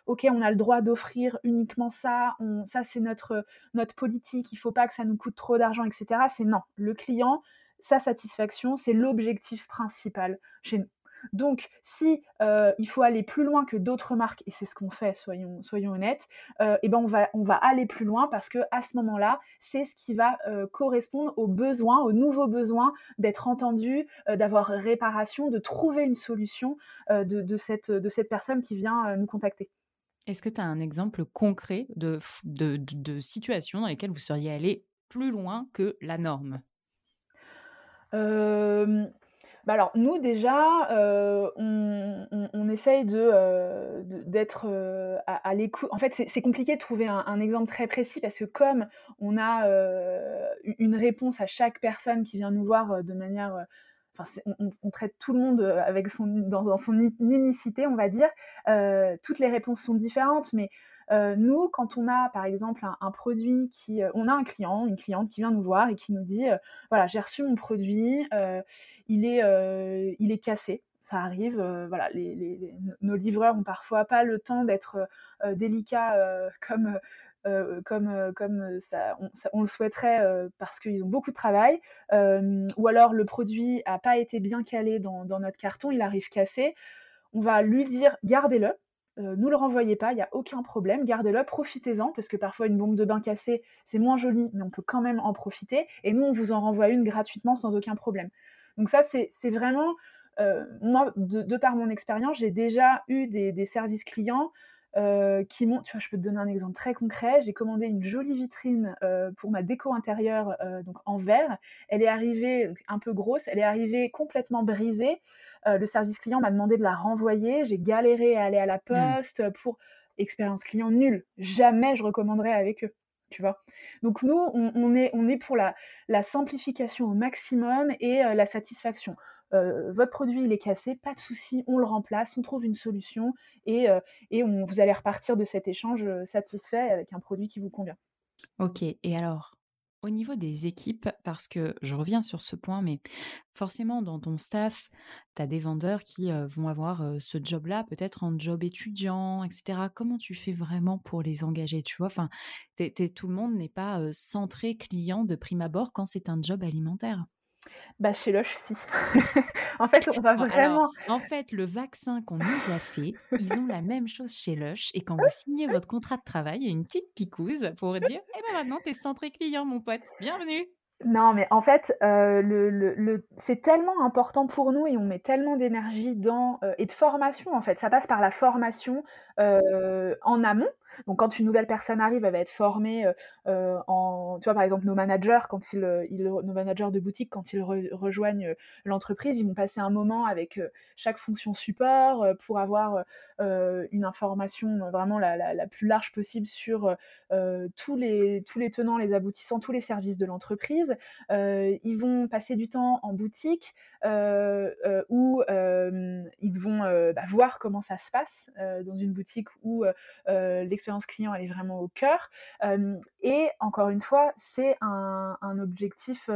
ok on a le droit d'offrir uniquement ça on, ça c'est notre, notre politique, il faut pas que ça nous coûte trop d'argent, etc. C'est non. Le client, sa satisfaction, c'est l'objectif principal chez nous. Donc, si euh, il faut aller plus loin que d'autres marques, et c'est ce qu'on fait, soyons, soyons honnêtes, euh, et ben on va, on va aller plus loin parce que à ce moment-là, c'est ce qui va euh, correspondre aux besoins, aux nouveaux besoins d'être entendu, d'avoir réparation, de trouver une solution de, cette, de cette personne qui vient nous contacter. Est-ce que tu as un exemple concret de, de, situation dans lesquelles vous seriez allé plus loin que la norme? Bah alors nous déjà, on, essaye de, d'être à, l'écoute. En fait, c'est, compliqué de trouver un, exemple très précis parce que comme on a une réponse à chaque personne qui vient nous voir de manière on, traite tout le monde euh, avec son, dans, son unicité, on va dire. Euh, toutes les réponses sont différentes, mais euh, nous, quand on a par exemple un, produit qui, on a un client, une cliente qui vient nous voir et qui nous dit, voilà, j'ai reçu mon produit, il est, il est cassé. Ça arrive, voilà, nos livreurs ont parfois pas le temps d'être délicats [laughs] comme euh, comme, euh, comme euh, ça on, le souhaiterait parce qu'ils ont beaucoup de travail, ou alors le produit n'a pas été bien calé dans, notre carton, il arrive cassé, on va lui dire gardez-le, nous le renvoyez pas, il n'y a aucun problème, gardez-le, profitez-en, parce que parfois une bombe de bain cassée, c'est moins joli, mais on peut quand même en profiter, et nous, on vous en renvoie une gratuitement sans aucun problème. Donc ça, c'est vraiment, moi, de, par mon expérience, j'ai déjà eu des services clients euh, qui montent. Tu vois, je peux te donner un exemple très concret. J'ai commandé une jolie vitrine euh, pour ma déco intérieure, euh, donc en verre. Elle est arrivée un peu grosse, elle est arrivée complètement brisée. le service client m'a demandé de la renvoyer. J'ai galéré à aller à la mmh. poste pour expérience client nulle. Jamais je recommanderais avec eux. Tu vois Donc nous, on, est, on est pour la, la simplification au maximum et la satisfaction. Euh, votre produit il est cassé, pas de souci, on le remplace, on trouve une solution et, euh, on, vous allez repartir de cet échange euh, satisfait avec un produit qui vous convient. Ok, et alors au niveau des équipes, parce que je reviens sur ce point, mais forcément dans ton staff, tu as des vendeurs qui vont avoir ce job-là, peut-être en job étudiant, etc. Comment tu fais vraiment pour les engager Tu vois, tout le monde n'est pas centré client de prime abord quand c'est un job alimentaire. Bah, chez Lush, si. [laughs] en fait, on va vraiment. en fait, le vaccin qu'on nous a fait, ils ont la même chose chez Lush. Et quand vous [laughs] signez votre contrat de travail, il y a une petite picouse pour dire Eh ben maintenant, t'es centré client, mon pote. Bienvenue. Non, mais en fait, euh, le, le, c'est tellement important pour nous et on met tellement d'énergie dans euh, et de formation en fait. Ça passe par la formation euh, en amont Donc quand une nouvelle personne arrive, elle va être formée en, tu vois, par exemple nos managers, quand ils, nos managers de boutique, quand ils rejoignent l'entreprise, ils vont passer un moment avec chaque fonction support pour avoir une information vraiment la, la, plus large possible sur tous les tous les tenants, les aboutissants, tous les services de l'entreprise. ils vont passer du temps en boutique où ils vont bah, voir comment ça se passe dans une boutique où l'expérience client elle est vraiment au cœur. et encore une fois, c'est un, objectif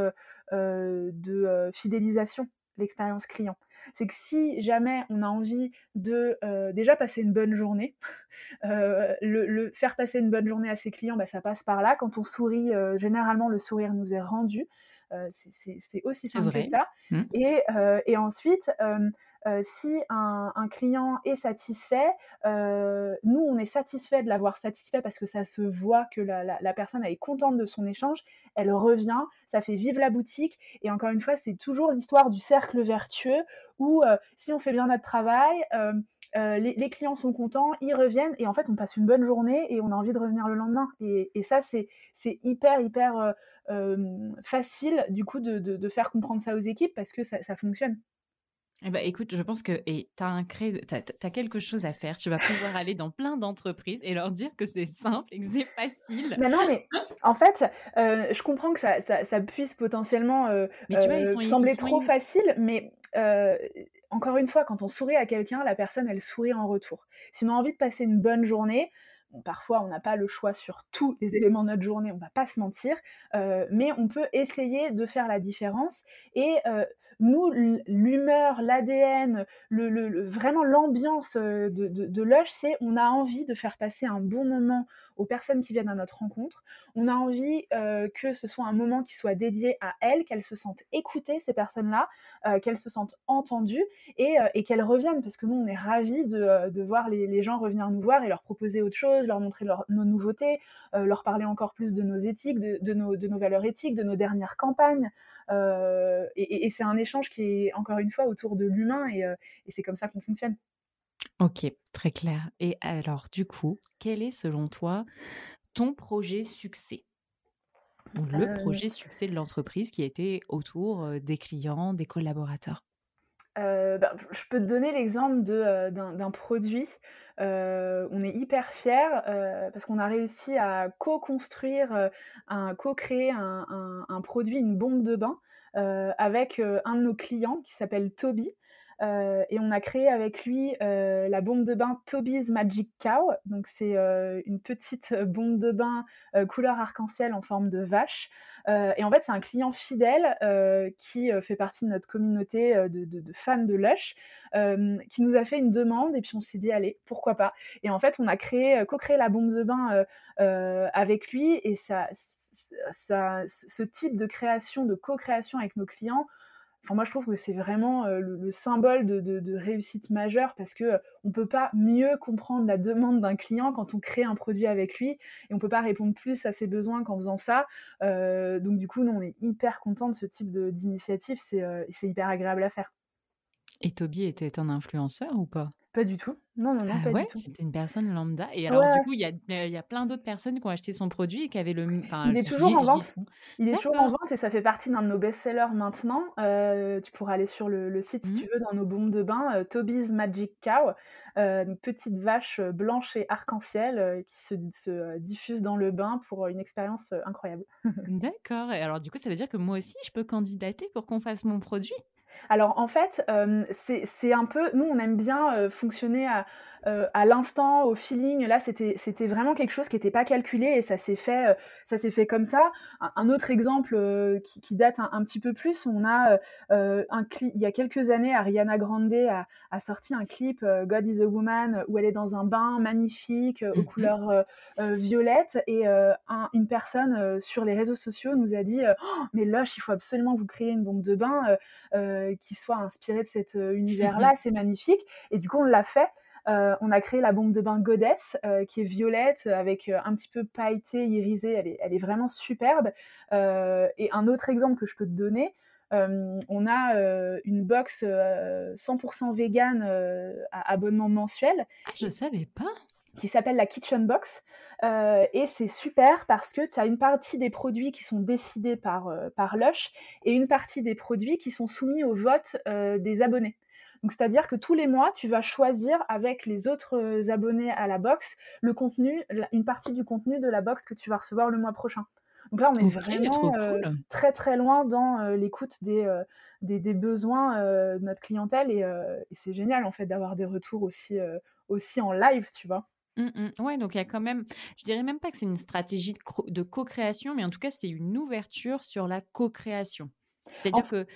de fidélisation l'expérience client. C'est que si jamais on a envie de déjà passer une bonne journée, [laughs] le, faire passer une bonne journée à ses clients, bah, ça passe par là. Quand on sourit, généralement le sourire nous est rendu. c'est aussi simple que ça. Mmh. Et, et, ensuite, euh, si un, client est satisfait, euh, nous, on est satisfait de l'avoir satisfait parce que ça se voit que la, personne est contente de son échange, elle revient, ça fait vivre la boutique. Et encore une fois, c'est toujours l'histoire du cercle vertueux où euh, si on fait bien notre travail, les, clients sont contents, ils reviennent et en fait, on passe une bonne journée et on a envie de revenir le lendemain. Et, ça, c'est hyper, hyper facile du coup de, faire comprendre ça aux équipes parce que ça fonctionne. Eh ben, écoute, je pense que tu as, quelque chose à faire. Tu vas pouvoir aller dans plein d'entreprises et leur dire que c'est simple et que c'est facile. Mais non, mais en fait, euh, je comprends que ça, ça, puisse potentiellement euh, euh, sembler trop facile, mais encore une fois, quand on sourit à quelqu'un, la personne, elle sourit en retour. Si on a envie de passer une bonne journée, parfois on n'a pas le choix sur tous les éléments de notre journée, on va pas se mentir, mais on peut essayer de faire la différence et nous, l'humeur, l'ADN, le, vraiment l'ambiance euh, de, de, Lush, c'est on a envie de faire passer un bon moment aux personnes qui viennent à notre rencontre. On a envie euh, que ce soit un moment qui soit dédié à elles, qu'elles se sentent écoutées, ces personnes-là, euh, qu'elles se sentent entendues et, qu'elles reviennent parce que nous, on est ravis de, voir les, gens revenir nous voir et leur proposer autre chose, leur montrer nos nouveautés, leur parler encore plus de nos éthiques, de, nos, de nos valeurs éthiques, de nos dernières campagnes. Euh, et, c'est un échange qui est encore une fois autour de l'humain euh, et, c'est comme ça qu'on fonctionne. Ok, très clair. Et alors, du coup, quel est selon toi ton projet succès? Ou le euh. projet succès de l'entreprise qui a été autour des clients, des collaborateurs? Ben, je peux te donner l'exemple d'un produit. on est hyper fiers parce qu'on a réussi à co-construire, un, co-créer un, produit, une bombe de bain avec un de nos clients qui s'appelle Toby. Et on a créé avec lui la bombe de bain Toby's Magic Cow. Donc c'est une petite bombe de bain couleur arc-en-ciel en forme de vache. Euh, et en fait, c'est un client fidèle euh, qui euh, fait partie de notre communauté de, fans de Lush, qui nous a fait une demande et puis on s'est dit allez, pourquoi pas. Et en fait, on a créé, co-créé la bombe de bain avec lui et ça, ce type de création, de co-création avec nos clients, moi, je trouve que c'est vraiment le, symbole de, réussite majeure parce que on peut pas mieux comprendre la demande d'un client quand on crée un produit avec lui et on peut pas répondre plus à ses besoins qu'en faisant ça. donc du coup, nous, on est hyper content de ce type d'initiative. C'est hyper agréable à faire. Et Toby était un influenceur ou pas? Pas du tout. Non, non, non, ah pas ouais, du tout. C'était une personne lambda. Et alors, du coup, il y a, y a plein d'autres personnes qui ont acheté son produit et qui avaient le. il est toujours en vente. Il est toujours en vente et ça fait partie d'un de nos best-sellers maintenant. Euh, tu pourras aller sur le, site si mmh. tu veux, dans nos bombes de bain. Euh, Toby's Magic Cow, euh, une petite vache blanche et arc-en-ciel qui se, se, diffuse dans le bain pour une expérience incroyable. [laughs] D'accord. Et alors, du coup, ça veut dire que moi aussi, je peux candidater pour qu'on fasse mon produit? Alors en fait, c'est un peu, nous on aime bien fonctionner à, euh, à l'instant, au feeling. Là, c'était vraiment quelque chose qui n'était pas calculé et ça s'est fait, euh, ça s'est fait comme ça. Un, autre exemple euh, qui, date un, petit peu plus, on a un clip. Il y a quelques années, Ariana Grande a, a sorti un clip God is a Woman où elle est dans un bain magnifique aux mmh couleurs violettes et une personne sur les réseaux sociaux nous a dit «Oh, mais Lush, il faut absolument vous créer une bombe de bain qui soit inspirée de cet univers-là, c'est magnifique. Et du coup, on l'a fait. Euh, on a créé la bombe de bain Goddess, euh, qui est violette, avec euh, un petit peu pailleté, irisée. Elle est, vraiment superbe. et un autre exemple que je peux te donner, on a une box 100% vegan à abonnement mensuel. Ah, je savais pas qui s'appelle la Kitchen Box. et c'est super parce que tu as une partie des produits qui sont décidés par, par Lush et une partie des produits qui sont soumis au vote des abonnés. Donc, c'est-à-dire que tous les mois, tu vas choisir avec les autres abonnés à la box le contenu, une partie du contenu de la box que tu vas recevoir le mois prochain. Donc là, on est vraiment très très loin dans l'écoute des, des, besoins de notre clientèle et, c'est génial en fait d'avoir des retours aussi, aussi en live, tu vois. Mmh, mmh. Ouais, donc il y a quand même, je dirais même pas que c'est une stratégie de co-création, mais en tout cas, c'est une ouverture sur la co-création. C'est-à-dire que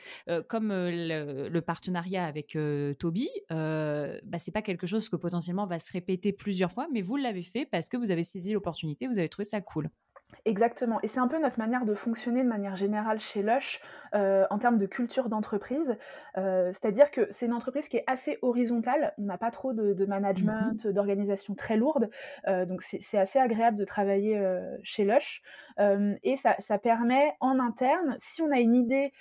comme le, partenariat avec Toby, bah, c'est pas quelque chose que potentiellement va se répéter plusieurs fois, mais vous l'avez fait parce que vous avez saisi l'opportunité, vous avez trouvé ça cool. Exactement. Et c'est un peu notre manière de fonctionner de manière générale chez Lush euh, en termes de culture d'entreprise. Euh, c'est-à-dire que c'est une entreprise qui est assez horizontale. On n'a pas trop de, management, mmh d'organisation très lourde. Euh, donc c'est assez agréable de travailler chez Lush. et ça, ça, permet en interne, si on a une idée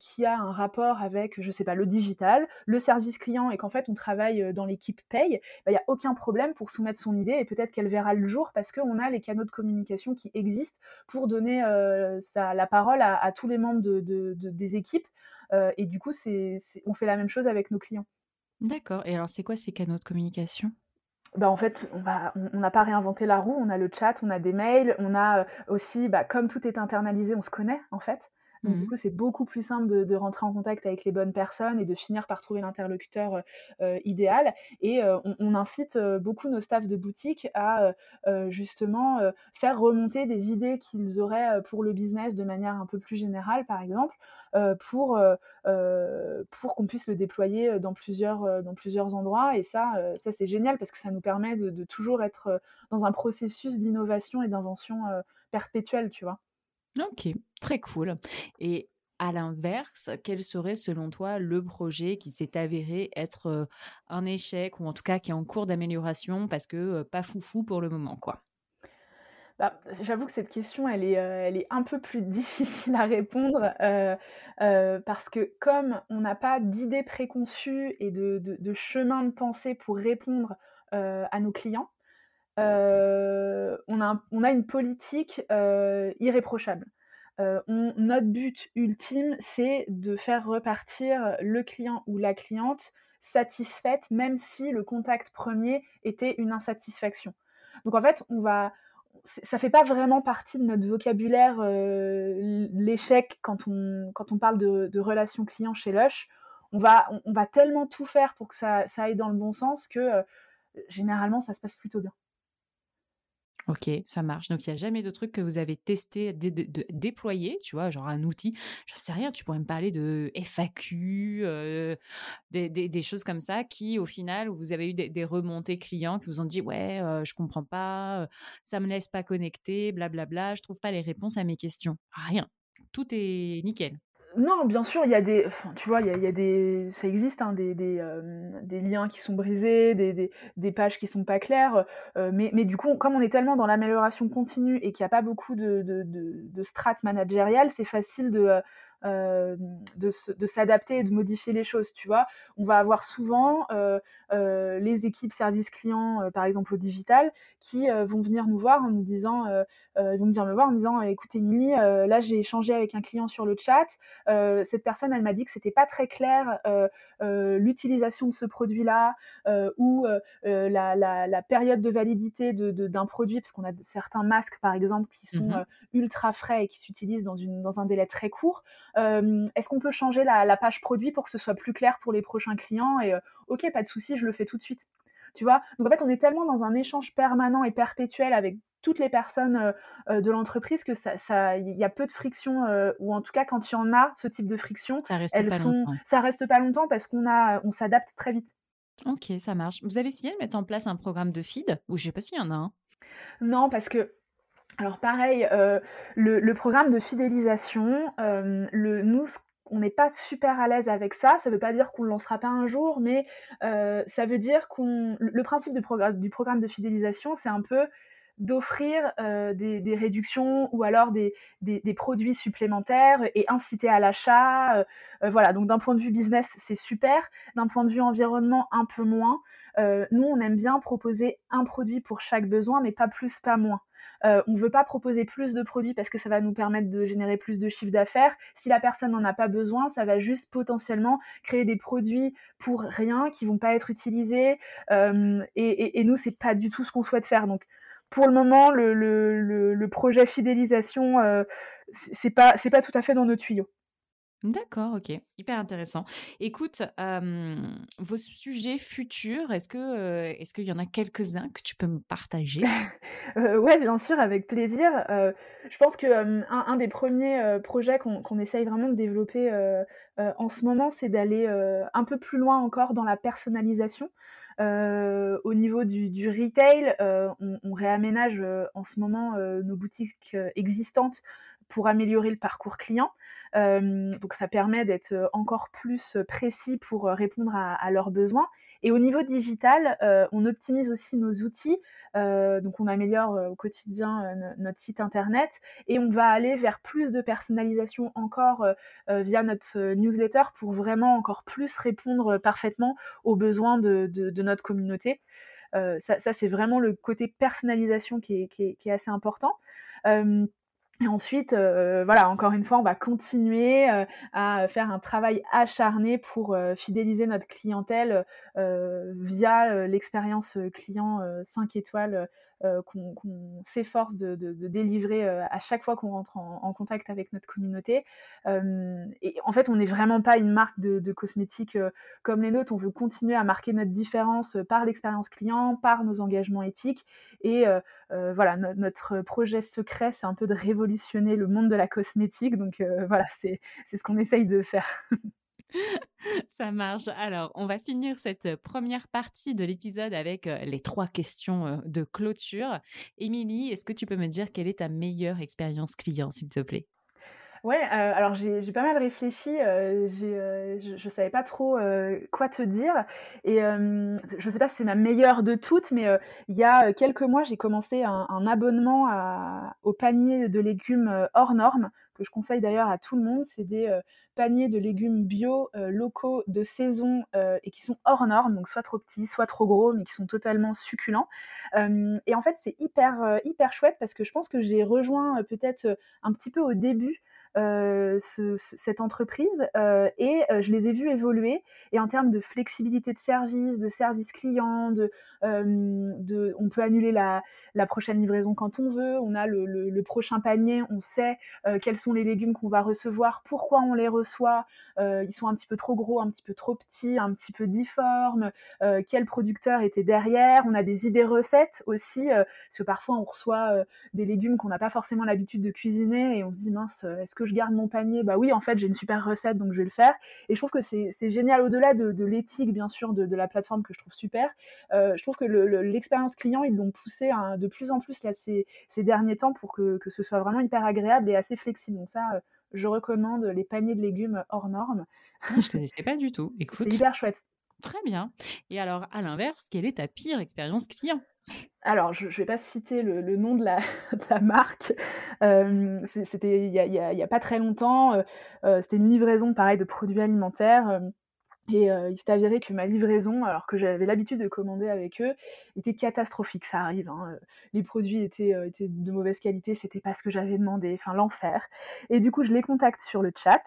qui a un rapport avec, je sais pas, le digital, le service client et qu'en fait on travaille dans l'équipe paye, bah, il n'y a aucun problème pour soumettre son idée et peut-être qu'elle verra le jour parce qu'on a les canaux de communication qui existent pour donner la parole à, tous les membres de, des équipes. et du coup, c'est, on fait la même chose avec nos clients. D'accord. Et alors, c'est quoi ces canaux de communication? Bah en fait, on n'a pas réinventé la roue, on a le chat, on a des mails, on a aussi, bah, comme tout est internalisé, on se connaît en fait. Donc, du mmh coup, c'est beaucoup plus simple de, rentrer en contact avec les bonnes personnes et de finir par trouver l'interlocuteur idéal. Et on, incite beaucoup nos staffs de boutique à justement faire remonter des idées qu'ils auraient pour le business de manière un peu plus générale, par exemple, pour, pour qu'on puisse le déployer dans plusieurs, dans plusieurs endroits. Et ça, ça c'est génial parce que ça nous permet de, de toujours être dans un processus d'innovation et d'invention perpétuelle, tu vois. Ok, très cool. Et à l'inverse, quel serait selon toi le projet qui s'est avéré être un échec ou en tout cas qui est en cours d'amélioration parce que pas foufou pour le moment, quoi? Bah, J'avoue que cette question, elle est, un peu plus [laughs] difficile à répondre parce que comme on n'a pas d'idées préconçues et de, de, chemin de pensée pour répondre à nos clients, euh, on, a, une politique euh, irréprochable. Euh, notre but ultime, c'est de faire repartir le client ou la cliente satisfaite, même si le contact premier était une insatisfaction. Donc en fait, on va, ça fait pas vraiment partie de notre vocabulaire l'échec quand on, quand on parle de, de relations clients chez Lush. On va, on, va tellement tout faire pour que ça, ça aille dans le bon sens que généralement ça se passe plutôt bien. Ok, ça marche. Donc, il n'y a jamais de truc que vous avez testé, de, déployer, tu vois, genre un outil. Je sais rien, tu pourrais me parler de FAQ, euh, des, choses comme ça qui, au final, vous avez eu des, remontées clients qui vous ont dit Ouais, euh, je comprends pas, euh, ça me laisse pas connecter, blablabla, je trouve pas les réponses à mes questions. Rien. Tout est nickel. Non, bien sûr, il y a des, tu vois, il y a, des, ça existe, hein, des, euh, des, liens qui sont brisés, des, pages qui sont pas claires, euh, mais, du coup, comme on est tellement dans l'amélioration continue et qu'il n'y a pas beaucoup de, de, de, de strates managériales, c'est facile de, euh, de, s'adapter et de modifier les choses, tu vois. On va avoir souvent euh, euh, les équipes service client, par exemple au digital, qui vont venir nous voir en nous disant, vont venir me voir en me disant, écoute Émilie, là j'ai échangé avec un client sur le chat, cette personne elle m'a dit que c'était pas très clair l'utilisation de ce produit-là ou la, la, période de validité d'un de, produit, parce qu'on a certains masques par exemple qui sont mmh ultra frais et qui s'utilisent dans, une, dans un délai très court. Est-ce qu'on peut changer la, page produit pour que ce soit plus clair pour les prochains clients Et ok, pas de souci, je le fais tout de suite. Tu vois? Donc en fait, on est tellement dans un échange permanent et perpétuel avec toutes les personnes de l'entreprise que ça, il y a peu de friction ou en tout cas quand il y en a ce type de friction, ça reste pas longtemps. Ça reste pas longtemps parce qu'on a, on s'adapte très vite. Ok, ça marche. Vous avez essayé de mettre en place un programme de feed? Ou je sais pas s'il y en a un. Non, parce que alors pareil, euh, le, programme de fidélisation, le, nous, on n'est pas super à l'aise avec ça. Ça ne veut pas dire qu'on ne le lancera pas un jour, mais euh, ça veut dire qu'on. Le principe du, programme, du programme de fidélisation, c'est un peu d'offrir des, réductions ou alors des, des, produits supplémentaires et inciter à l'achat. voilà, donc d'un point de vue business, c'est super. D'un point de vue environnement, un peu moins. nous, on aime bien proposer un produit pour chaque besoin, mais pas plus, pas moins. Euh, on ne veut pas proposer plus de produits parce que ça va nous permettre de générer plus de chiffre d'affaires. Si la personne n'en a pas besoin, ça va juste potentiellement créer des produits pour rien qui vont pas être utilisés. Euh, et, et, nous, c'est pas du tout ce qu'on souhaite faire. Donc, pour le moment, le, projet fidélisation, euh, c'est pas, pas tout à fait dans nos tuyaux. D'accord, OK. Hyper intéressant. Écoute, vos sujets futurs, est-ce que, est-ce qu'il y en a quelques-uns que tu peux me partager? [laughs] Euh, ouais, bien sûr, avec plaisir. je pense que, un des premiers, projets qu'on essaye vraiment de développer, en ce moment, c'est d'aller, un peu plus loin encore dans la personnalisation. Au niveau du retail, on réaménage, en ce moment, nos boutiques, existantes pour améliorer le parcours client. donc ça permet d'être encore plus précis pour répondre à, leurs besoins. Et au niveau digital, on optimise aussi nos outils. donc on améliore au quotidien notre site internet et on va aller vers plus de personnalisation encore via notre newsletter pour vraiment encore plus répondre parfaitement aux besoins de, notre communauté. ça, c'est vraiment le côté personnalisation qui est, assez important. Et ensuite, euh, voilà, encore une fois, on va continuer euh, à faire un travail acharné pour euh, fidéliser notre clientèle via l'expérience client 5 étoiles euh, qu'on s'efforce de, délivrer euh, à chaque fois qu'on rentre en, contact avec notre communauté. Euh, et en fait, on n'est vraiment pas une marque de, cosmétiques comme les nôtres. On veut continuer à marquer notre différence par l'expérience client, par nos engagements éthiques. Et voilà, notre projet secret, c'est un peu de révolutionner le monde de la cosmétique. Donc voilà, c'est ce qu'on essaye de faire. [laughs] [laughs] Ça marche. Alors, on va finir cette première partie de l'épisode avec les trois questions de clôture. Émilie, est-ce que tu peux me dire quelle est ta meilleure expérience client, s'il te plaît? Ouais, alors j'ai pas mal réfléchi, je ne savais pas trop, quoi te dire et je sais pas si c'est ma meilleure de toutes, mais il y a, quelques mois, j'ai commencé un abonnement au panier de légumes, hors normes, que je conseille d'ailleurs à tout le monde. C'est des, paniers de légumes bio, locaux, de saison, et qui sont hors normes, donc soit trop petits, soit trop gros, mais qui sont totalement succulents. et en fait, c'est hyper, hyper chouette parce que je pense que j'ai rejoint, peut-être, un petit peu au début euh, cette entreprise euh, et euh, je les ai vus évoluer. Et en termes de flexibilité de service, de service client, de, on peut annuler la, la, prochaine livraison quand on veut, on a le, le, prochain panier, on sait quels sont les légumes qu'on va recevoir, pourquoi on les reçoit, ils sont un petit peu trop gros, un petit peu trop petits, un petit peu difformes, quel producteur était derrière, on a des idées recettes aussi, parce que parfois on reçoit des légumes qu'on n'a pas forcément l'habitude de cuisiner et on se dit mince, est-ce que je garde mon panier Bah oui, en fait, j'ai une super recette, donc je vais le faire. Et je trouve que c'est génial, au-delà de, l'éthique, bien sûr, de, la plateforme que je trouve super. Euh, je trouve que l'expérience client, ils l'ont poussé de plus en plus là, ces, derniers temps pour que, ce soit vraiment hyper agréable et assez flexible. Donc ça, euh, je recommande les paniers de légumes hors normes. Ah, je connaissais pas du tout. [laughs] Écoute. C'est hyper chouette. Très bien. Et alors, à l'inverse, quelle est ta pire expérience client? Alors, je ne vais pas citer le, nom [laughs] de la, marque. Euh, c'était il n'y a, pas très longtemps. Euh, euh, c'était une livraison, pareil, de produits alimentaires. Et il s'est avéré que ma livraison, alors que j'avais l'habitude de commander avec eux, était catastrophique. Ça arrive. Hein. Les produits étaient, étaient, de mauvaise qualité, c'était pas ce que j'avais demandé. Enfin, l'enfer. Et du coup, je les contacte sur le chat.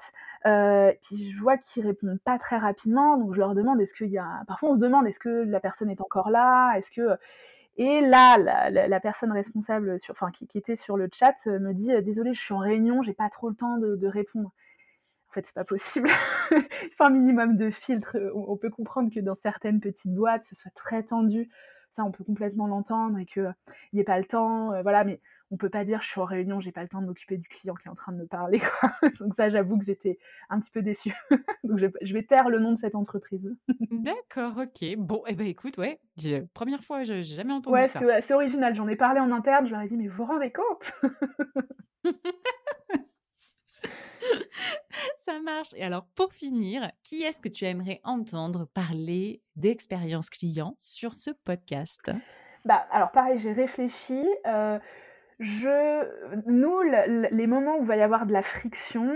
puis je vois qu'ils répondent pas très rapidement. Donc je leur demande est-ce qu'il y a. Parfois, on se demande est-ce que la personne est encore là? Est-ce que et là, la, personne responsable, enfin, qui, était sur le chat, euh, me dit euh, Désolé, je suis en réunion, j'ai pas trop le temps de, répondre. En fait, c'est pas possible. [laughs] Il faut un minimum de filtre. On, peut comprendre que dans certaines petites boîtes, ce soit très tendu. Ça, on peut complètement l'entendre et qu'il n'y ait pas le temps. Euh, voilà, mais on peut pas dire je suis en réunion, j'ai pas le temps de m'occuper du client qui est en train de me parler. Quoi. [laughs] Donc ça, j'avoue que j'étais un petit peu déçue. [laughs] Donc je, vais taire le nom de cette entreprise. [laughs] D'accord, ok. Bon, et eh ben écoute, ouais, première fois, j'ai jamais entendu ça. Ouais, c'est original. J'en ai parlé en interne, je leur ai dit mais vous vous rendez compte? Ça marche. Et alors, pour finir, qui est-ce que tu aimerais entendre parler d'expérience client sur ce podcast? Bah, alors pareil, j'ai réfléchi. Je, nous, les moments où il va y avoir de la friction,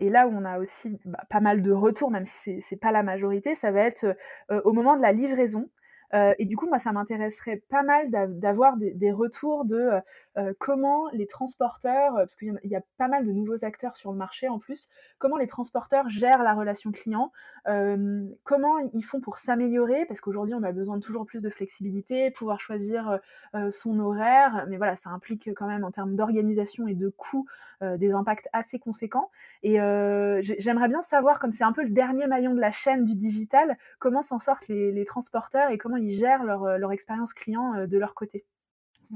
et là où on a aussi bah, pas mal de retours, même si c'est pas la majorité, ça va être au moment de la livraison. Euh, et du coup, moi, ça m'intéresserait pas mal d'avoir des, retours de euh, euh, comment les transporteurs, parce qu'il y, a pas mal de nouveaux acteurs sur le marché en plus, comment les transporteurs gèrent la relation client, comment ils font pour s'améliorer, parce qu'aujourd'hui, on a besoin de toujours plus de flexibilité, pouvoir choisir son horaire, mais voilà, ça implique quand même en termes d'organisation et de coûts des impacts assez conséquents. Et j'aimerais bien savoir, comme c'est un peu le dernier maillon de la chaîne du digital, comment s'en sortent les, les transporteurs et comment ils gèrent leur, euh, leur expérience client euh, de leur côté.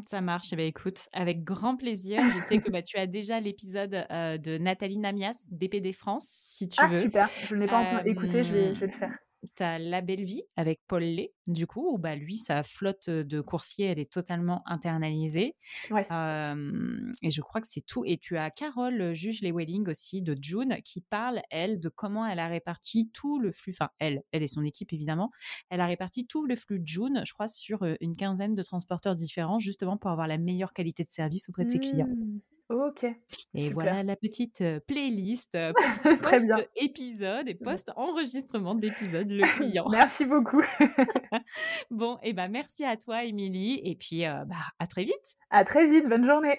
Ça marche. Eh bien, écoute, avec grand plaisir. Je sais que bah, tu as déjà l'épisode euh, de Nathalie Namias, DPD France, si tu ah, veux. super. Je ne l'ai pas écouté, je vais, je vais le faire. Tu as La Belle Vie avec Paul Lé, du coup, où bah, lui, sa flotte de coursiers, elle est totalement internalisée. et je crois que c'est tout. Et tu as Carole Juge Les Welling aussi de June qui parle, elle, de comment elle a réparti tout le flux, enfin, elle, elle et son équipe évidemment, elle a réparti tout le flux de June, je crois, sur une quinzaine de transporteurs différents, justement pour avoir la meilleure qualité de service auprès de ses clients. Mmh. OK. Et voilà la petite playlist [laughs] post-épisode et post-enregistrement d'épisode, le [laughs] client. merci beaucoup. [laughs] bon, et ben merci à toi, Émilie. Et puis, bah, à très vite. À très vite. Bonne journée.